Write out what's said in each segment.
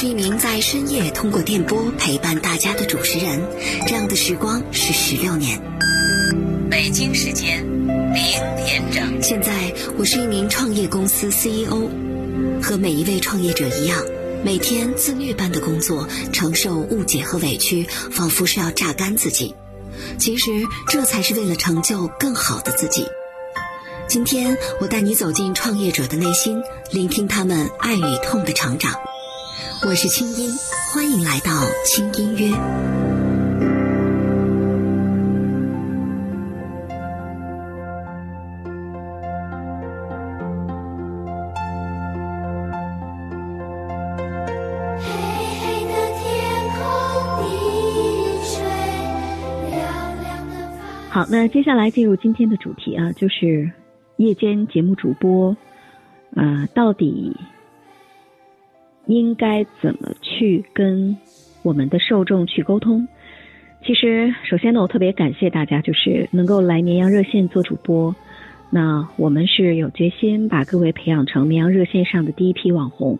是一名在深夜通过电波陪伴大家的主持人，这样的时光是十六年。北京时间零点整。现在我是一名创业公司 CEO，和每一位创业者一样，每天自虐般的工作，承受误解和委屈，仿佛是要榨干自己。其实这才是为了成就更好的自己。今天我带你走进创业者的内心，聆听他们爱与痛的成长。我是清音，欢迎来到轻音乐。好，那接下来进入今天的主题啊，就是夜间节目主播，呃，到底应该怎么去跟我们的受众去沟通？其实，首先呢，我特别感谢大家，就是能够来绵阳热线做主播。那我们是有决心把各位培养成绵阳热线上的第一批网红。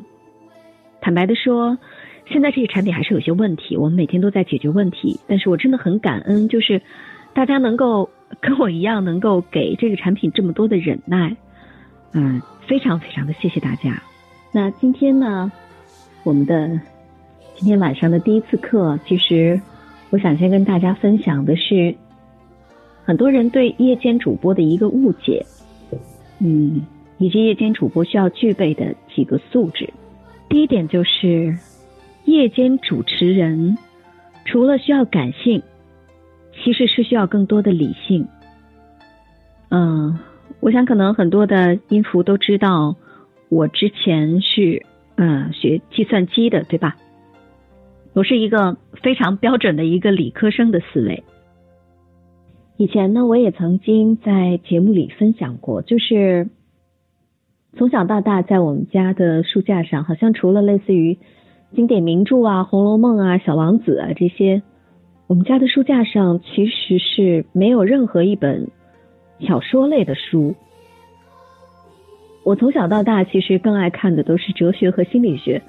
坦白的说，现在这些产品还是有些问题，我们每天都在解决问题，但是我真的很感恩，就是。大家能够跟我一样，能够给这个产品这么多的忍耐，嗯，非常非常的谢谢大家。那今天呢，我们的今天晚上的第一次课，其实我想先跟大家分享的是，很多人对夜间主播的一个误解，嗯，以及夜间主播需要具备的几个素质。第一点就是，夜间主持人除了需要感性。其实是需要更多的理性。嗯，我想可能很多的音符都知道，我之前是嗯学计算机的，对吧？我是一个非常标准的一个理科生的思维。以前呢，我也曾经在节目里分享过，就是从小到大，在我们家的书架上，好像除了类似于经典名著啊，《红楼梦》啊，《小王子》啊这些。我们家的书架上其实是没有任何一本小说类的书。我从小到大其实更爱看的都是哲学和心理学。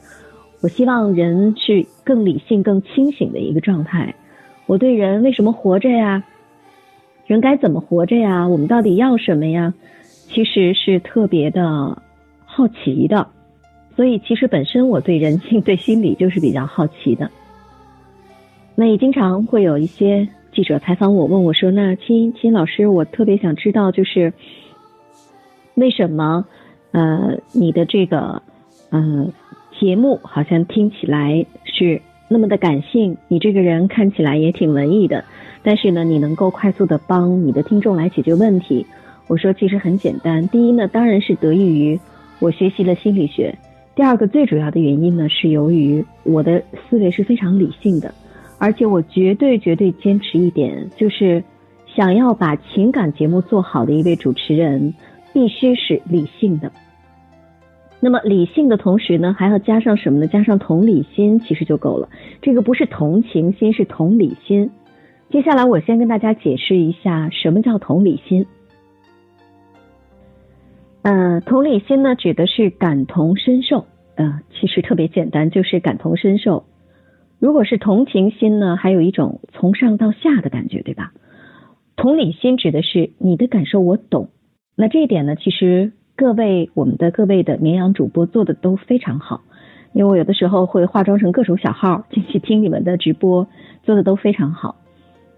我希望人是更理性、更清醒的一个状态。我对人为什么活着呀？人该怎么活着呀？我们到底要什么呀？其实是特别的好奇的。所以其实本身我对人性、对心理就是比较好奇的。那也经常会有一些记者采访我，问我说：“那亲亲老师，我特别想知道，就是为什么呃你的这个嗯节目好像听起来是那么的感性，你这个人看起来也挺文艺的，但是呢，你能够快速的帮你的听众来解决问题？”我说：“其实很简单，第一呢，当然是得益于我学习了心理学；第二个最主要的原因呢，是由于我的思维是非常理性的。”而且我绝对绝对坚持一点，就是想要把情感节目做好的一位主持人，必须是理性的。那么理性的同时呢，还要加上什么呢？加上同理心，其实就够了。这个不是同情心，是同理心。接下来我先跟大家解释一下什么叫同理心。呃，同理心呢，指的是感同身受。呃，其实特别简单，就是感同身受。如果是同情心呢，还有一种从上到下的感觉，对吧？同理心指的是你的感受我懂。那这一点呢，其实各位我们的各位的绵羊主播做的都非常好，因为我有的时候会化妆成各种小号进去听你们的直播，做的都非常好。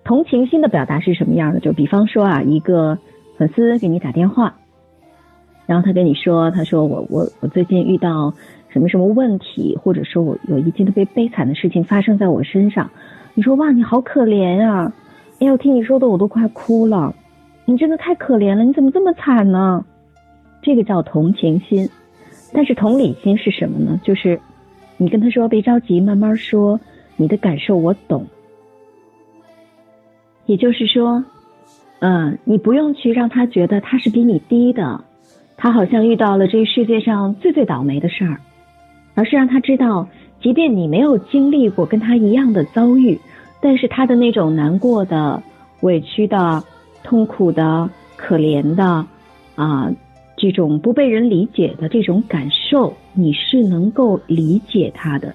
同情心的表达是什么样的？就比方说啊，一个粉丝给你打电话，然后他跟你说，他说我我我最近遇到。什么什么问题，或者说我有一件特别悲惨的事情发生在我身上，你说哇，你好可怜呀！哎呀，听你说的我都快哭了，你真的太可怜了，你怎么这么惨呢？这个叫同情心，但是同理心是什么呢？就是你跟他说别着急，慢慢说，你的感受我懂。也就是说，嗯，你不用去让他觉得他是比你低的，他好像遇到了这世界上最最倒霉的事儿。而是让他知道，即便你没有经历过跟他一样的遭遇，但是他的那种难过的、委屈的、痛苦的、可怜的，啊，这种不被人理解的这种感受，你是能够理解他的。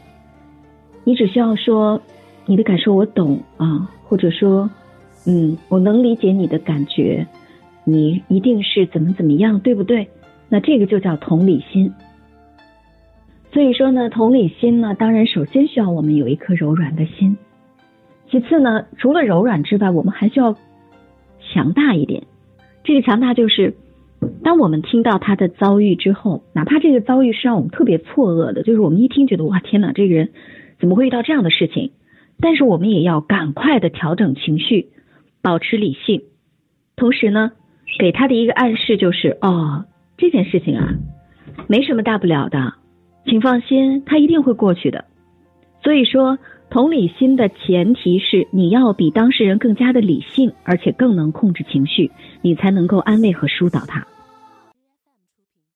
你只需要说你的感受我懂啊，或者说嗯，我能理解你的感觉，你一定是怎么怎么样，对不对？那这个就叫同理心。所以说呢，同理心呢，当然首先需要我们有一颗柔软的心。其次呢，除了柔软之外，我们还需要强大一点。这个强大就是，当我们听到他的遭遇之后，哪怕这个遭遇是让我们特别错愕的，就是我们一听觉得哇天哪，这个人怎么会遇到这样的事情？但是我们也要赶快的调整情绪，保持理性，同时呢，给他的一个暗示就是哦，这件事情啊，没什么大不了的，请放心，他一定会过去的。所以说。同理心的前提是你要比当事人更加的理性，而且更能控制情绪，你才能够安慰和疏导他。